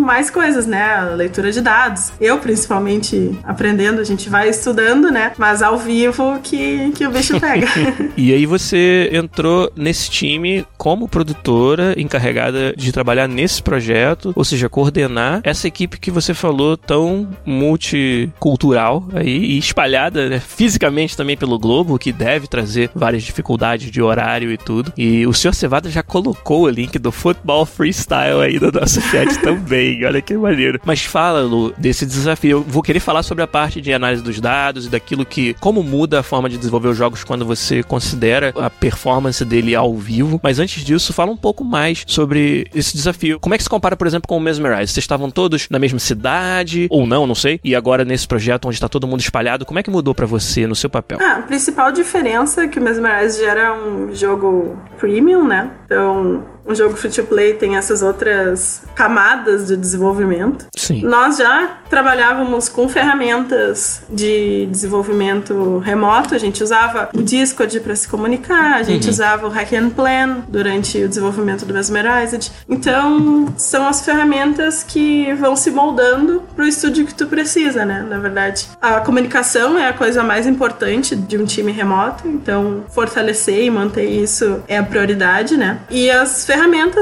[SPEAKER 2] mais coisas, né? A leitura de dados. Eu principalmente aprendendo, a gente vai estudando, né? Mas ao vivo que, que o bicho pega.
[SPEAKER 1] E aí você entrou nesse time como produtora encarregada de trabalhar nesse projeto, ou seja, coordenar essa equipe que você falou tão multicultural aí e espalhada né, fisicamente também pelo globo, que deve trazer várias dificuldades de horário e tudo. E o senhor Cevada já colocou o link do Football Freestyle aí no nosso chat também. Olha que maneiro. Mas fala, Lu, desse desafio. Eu vou querer falar sobre a parte de análise dos dados e daquilo que. como muda a forma de desenvolver os jogos quando você considera a performance dele ao vivo. Mas antes disso, fala um pouco mais sobre esse desafio. Como é que se compara, por exemplo, com o Mesmerize? Vocês estavam todos na mesma cidade? Ou não, não sei. E agora nesse projeto onde está todo mundo espalhado, como é que mudou pra você no seu papel?
[SPEAKER 2] Ah, a principal diferença é que o Mesmerize já era um jogo premium, né? Então, um jogo free to play tem essas outras camadas de desenvolvimento.
[SPEAKER 1] Sim.
[SPEAKER 2] Nós já trabalhávamos com ferramentas de desenvolvimento remoto. A gente usava o Discord para se comunicar, a gente usava o Hack and Plan durante o desenvolvimento do Mesmerized. Então, são as ferramentas que vão se moldando para o estúdio que tu precisa, né? Na verdade, a comunicação é a coisa mais importante de um time remoto. Então, fortalecer e manter isso é a prioridade, né? E as ferramentas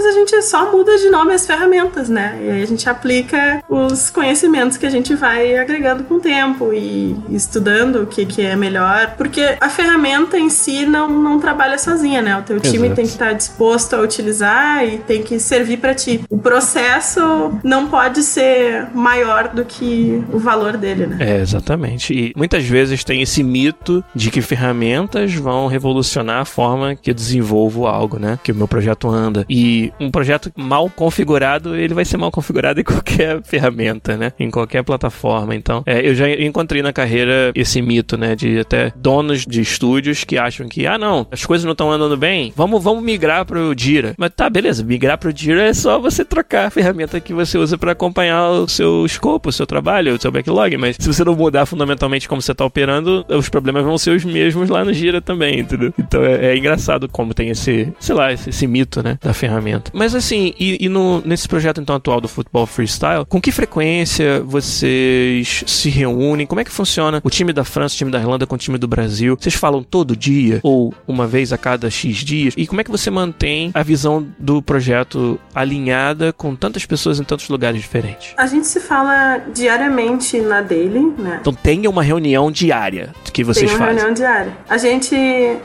[SPEAKER 2] a gente só muda de nome as ferramentas, né? E aí a gente aplica os conhecimentos que a gente vai agregando com o tempo e estudando o que, que é melhor. Porque a ferramenta em si não, não trabalha sozinha, né? O teu time
[SPEAKER 1] Exato.
[SPEAKER 2] tem que estar disposto a utilizar e tem que servir para ti. O processo não pode ser maior do que o valor dele, né?
[SPEAKER 1] É, exatamente. E muitas vezes tem esse mito de que ferramentas vão revolucionar a forma que eu desenvolvo algo, né? Que o meu projeto anda. E um projeto mal configurado, ele vai ser mal configurado em qualquer ferramenta, né? Em qualquer plataforma. Então, é, eu já encontrei na carreira esse mito, né? De até donos de estúdios que acham que, ah, não, as coisas não estão andando bem, vamos, vamos migrar pro Jira. Mas tá, beleza, migrar pro Jira é só você trocar a ferramenta que você usa para acompanhar o seu escopo, o seu trabalho, o seu backlog. Mas se você não mudar fundamentalmente como você tá operando, os problemas vão ser os mesmos lá no Gira também, entendeu? Então é, é engraçado como tem esse, sei lá, esse, esse mito, né, da ferramenta. Mas assim, e, e no, nesse projeto então atual do Futebol Freestyle, com que frequência vocês se reúnem? Como é que funciona o time da França, o time da Irlanda com o time do Brasil? Vocês falam todo dia ou uma vez a cada X dias? E como é que você mantém a visão do projeto alinhada com tantas pessoas em tantos lugares diferentes?
[SPEAKER 2] A gente se fala diariamente na Daily, né?
[SPEAKER 1] Então tenha uma reunião diária que vocês
[SPEAKER 2] Tem uma
[SPEAKER 1] fazem.
[SPEAKER 2] reunião diária. A gente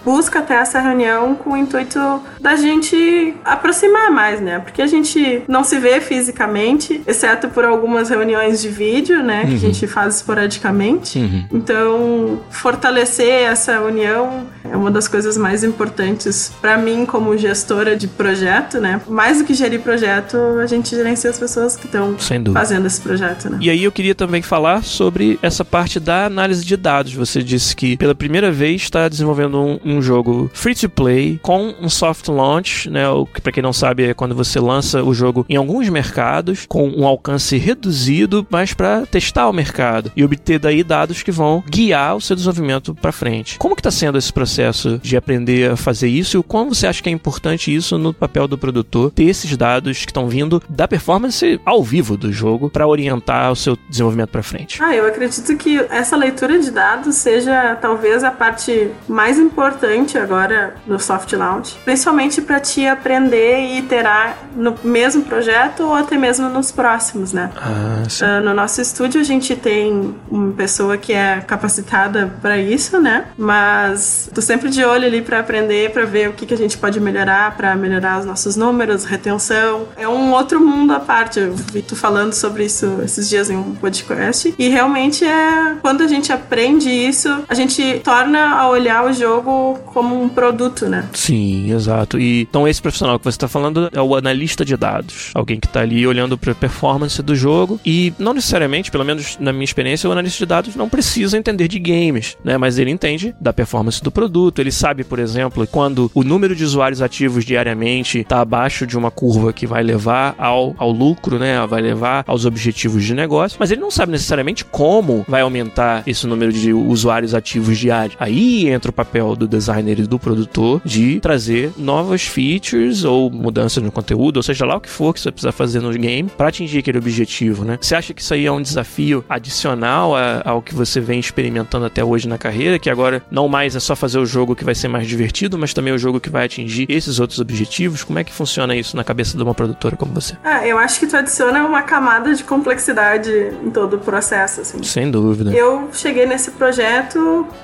[SPEAKER 2] busca ter essa reunião com o intuito da gente aproximar mais, né? Porque a gente não se vê fisicamente, exceto por algumas reuniões de vídeo, né? Que a gente faz esporadicamente.
[SPEAKER 1] Uhum.
[SPEAKER 2] Então, fortalecer essa união é uma das coisas mais importantes para mim como gestora de projeto, né? Mais do que gerir projeto, a gente gerencia as pessoas que estão fazendo esse projeto, né?
[SPEAKER 1] E aí eu queria também falar sobre essa parte da análise de dados. Você disse que pela primeira vez está desenvolvendo um, um jogo free to play com um soft launch, né? O que para quem não sabe é quando você lança o jogo em alguns mercados com um alcance reduzido, mas para testar o mercado e obter daí dados que vão guiar o seu desenvolvimento para frente. Como que está sendo esse processo de aprender a fazer isso e o você acha que é importante isso no papel do produtor ter esses dados que estão vindo da performance ao vivo do jogo para orientar o seu desenvolvimento para frente?
[SPEAKER 2] Ah, eu acredito que essa leitura de dados seja talvez a parte mais importante agora no soft launch, principalmente para te aprender e iterar no mesmo projeto ou até mesmo nos próximos, né?
[SPEAKER 1] Ah, sim.
[SPEAKER 2] Ah, no nosso estúdio a gente tem uma pessoa que é capacitada para isso, né? Mas tô sempre de olho ali para aprender, para ver o que, que a gente pode melhorar, para melhorar os nossos números, retenção. É um outro mundo à parte. Eu vi tu falando sobre isso esses dias em um podcast e realmente é quando a gente aprende isso, a gente torna a olhar o jogo como um produto, né?
[SPEAKER 1] Sim, exato. E então esse profissional que você está falando é o analista de dados, alguém que estar tá ali olhando para performance do jogo e não necessariamente, pelo menos na minha experiência, o analista de dados não precisa entender de games, né? Mas ele entende da performance do produto, ele sabe, por exemplo, quando o número de usuários ativos diariamente está abaixo de uma curva que vai levar ao, ao lucro, né? Vai levar aos objetivos de negócio, mas ele não sabe necessariamente como vai aumentar esse número de usuários ativos diários. Aí entra o papel do designer e do produtor de trazer novas features ou mudanças no conteúdo, ou seja lá o que for que você precisa fazer no game para atingir aquele objetivo, né? Você acha que isso aí é um desafio adicional ao que você vem experimentando até hoje na carreira, que agora não mais é só fazer o jogo que vai ser mais divertido, mas também o jogo que vai atingir esses outros objetivos? Como é que funciona isso na cabeça de uma produtora como você?
[SPEAKER 2] Ah, eu acho que tu adiciona uma camada de complexidade em todo o processo, assim.
[SPEAKER 1] Sem dúvida.
[SPEAKER 2] Eu cheguei nesse projeto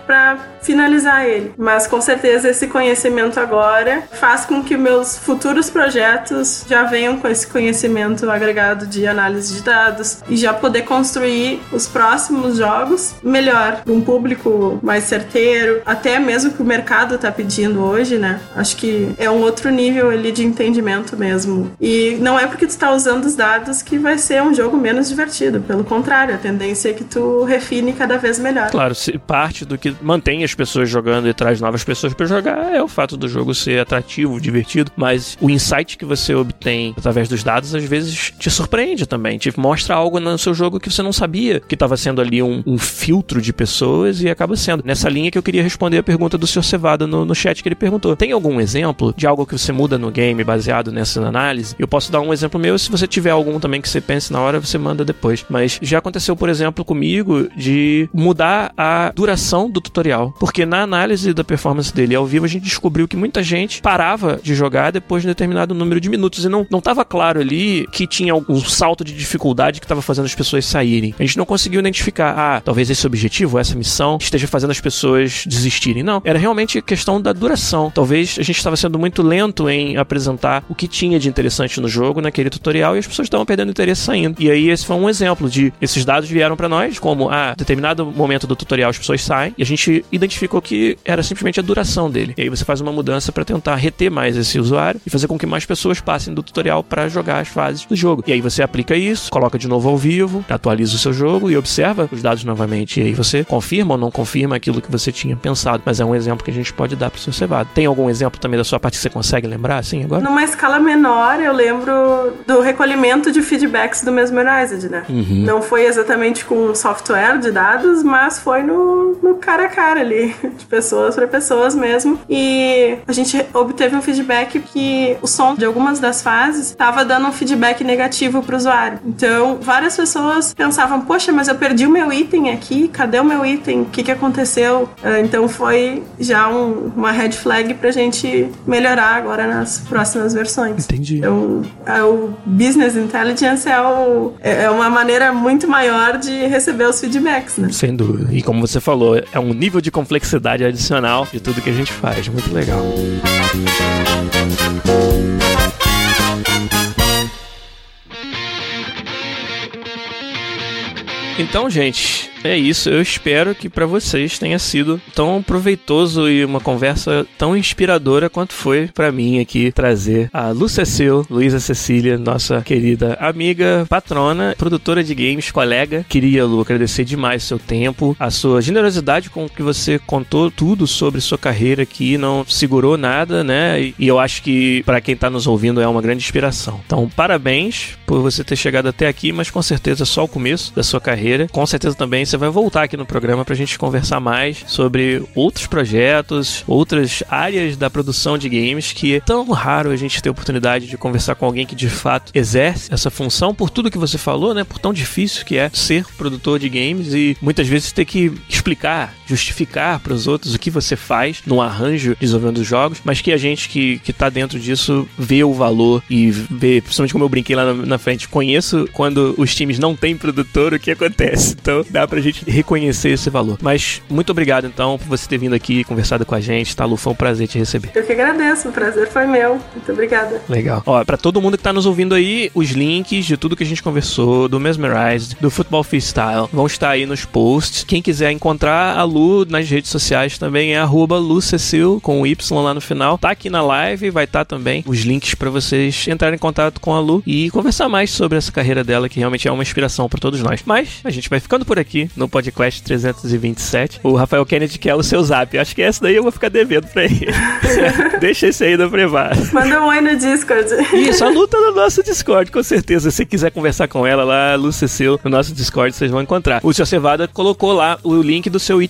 [SPEAKER 2] para finalizar ele, mas com certeza esse conhecimento agora faz com que meus futuros projetos já venham com esse conhecimento agregado de análise de dados e já poder construir os próximos jogos melhor, um público mais certeiro, até mesmo que o mercado está pedindo hoje, né? Acho que é um outro nível ali de entendimento mesmo. E não é porque tu está usando os dados que vai ser um jogo menos divertido, pelo contrário, a tendência é que tu refine cada vez melhor.
[SPEAKER 1] Claro, se parte do que mantém as pessoas jogando e traz novas pessoas para jogar é o fato do jogo ser atrativo, divertido, mas o insight que você obtém através dos dados às vezes te surpreende também, te mostra algo no seu jogo que você não sabia que estava sendo ali um, um, filtro de pessoas e acaba sendo. Nessa linha que eu queria responder a pergunta do Sr. Cevada no, no chat que ele perguntou. Tem algum exemplo de algo que você muda no game baseado nessa análise? Eu posso dar um exemplo meu, se você tiver algum também que você pense na hora, você manda depois. Mas já aconteceu, por exemplo, comigo de mudar a duração do tutorial, porque na análise da performance dele ao vivo a gente descobriu que muita gente parava de jogar depois de um determinado número de minutos e não não claro ali que tinha algum salto de dificuldade que estava fazendo as pessoas saírem. A gente não conseguiu identificar, ah, talvez esse objetivo, essa missão esteja fazendo as pessoas desistirem. Não, era realmente questão da duração. Talvez a gente estava sendo muito lento em apresentar o que tinha de interessante no jogo naquele tutorial e as pessoas estavam perdendo interesse saindo. E aí esse foi um exemplo de esses dados vieram para nós como, ah, determinado momento do tutorial as pessoas saem e a gente identificou que era simplesmente a duração dele. E aí você faz uma mudança para tentar reter mais esse usuário e fazer com que mais pessoas passem do tutorial para jogar as fases do jogo. E aí você aplica isso, coloca de novo ao vivo, atualiza o seu jogo e observa os dados novamente. E aí você confirma ou não confirma aquilo que você tinha pensado. Mas é um exemplo que a gente pode dar para o seu cevado. Tem algum exemplo também da sua parte que você consegue lembrar, assim, agora?
[SPEAKER 2] Numa escala menor, eu lembro do recolhimento de feedbacks do Mesmerized, né? Uhum. Não foi exatamente com software de dados, mas foi no, no cara a cara ali, de pessoas para pessoas mesmo. E a gente obteve um feedback que o som de algumas das fases estava dando um feedback negativo para o usuário. Então, várias pessoas pensavam: Poxa, mas eu perdi o meu item aqui, cadê o meu item? O que, que aconteceu? Ah, então, foi já um, uma red flag para a gente melhorar agora nas próximas versões.
[SPEAKER 1] Entendi.
[SPEAKER 2] Então, o Business Intelligence é, o, é, é uma maneira muito maior de receber os feedbacks, né?
[SPEAKER 1] Sem dúvida. E como você falou, é um nível de complexidade adicional de tudo que a gente faz. Muito legal. Então, gente, é isso. Eu espero que para vocês tenha sido tão proveitoso e uma conversa tão inspiradora quanto foi para mim aqui trazer a Lu Cecil, Luísa Cecília, nossa querida amiga, patrona, produtora de games, colega. Queria, Lu, agradecer demais o seu tempo, a sua generosidade com que você contou tudo sobre sua carreira aqui, não segurou nada, né? E eu acho que para quem tá nos ouvindo é uma grande inspiração. Então, parabéns por você ter chegado até aqui, mas com certeza só o começo da sua carreira. Com certeza também você vai voltar aqui no programa para a gente conversar mais sobre outros projetos, outras áreas da produção de games que é tão raro a gente ter a oportunidade de conversar com alguém que de fato exerce essa função por tudo que você falou, né? Por tão difícil que é ser produtor de games e muitas vezes ter que explicar, justificar para os outros o que você faz no arranjo desenvolvendo os jogos, mas que a gente que, que tá dentro disso vê o valor e vê, principalmente como eu brinquei lá na, na frente, conheço quando os times não têm produtor o que acontece. Então dá pra gente reconhecer esse valor. Mas muito obrigado, então, por você ter vindo aqui conversado com a gente, tá, Lu? Foi um prazer te receber.
[SPEAKER 2] Eu que agradeço, o prazer foi meu. Muito obrigada.
[SPEAKER 1] Legal. Ó, pra todo mundo que tá nos ouvindo aí, os links de tudo que a gente conversou, do Mesmerized, do Football Freestyle, vão estar aí nos posts. Quem quiser encontrar a Lu Lu nas redes sociais também é arroba Lucecil, com o Y lá no final. Tá aqui na live, vai estar tá também os links para vocês entrarem em contato com a Lu e conversar mais sobre essa carreira dela, que realmente é uma inspiração para todos nós. Mas a gente vai ficando por aqui no podcast 327. O Rafael Kennedy quer o seu zap. Acho que essa daí eu vou ficar devendo pra ele. Deixa esse aí no privado.
[SPEAKER 2] Manda um oi no Discord.
[SPEAKER 1] Isso, a Lu tá no nosso Discord, com certeza. Se quiser conversar com ela lá, Lu Cecil, no nosso Discord, vocês vão encontrar. O Sr. Cevada colocou lá o link do seu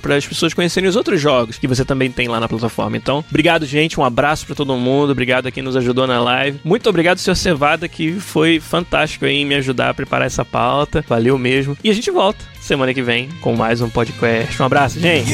[SPEAKER 1] para as pessoas conhecerem os outros jogos que você também tem lá na plataforma. Então, obrigado, gente. Um abraço para todo mundo. Obrigado a quem nos ajudou na live. Muito obrigado, Sr. Cevada, que foi fantástico em me ajudar a preparar essa pauta. Valeu mesmo. E a gente volta semana que vem com mais um podcast. Um abraço, gente.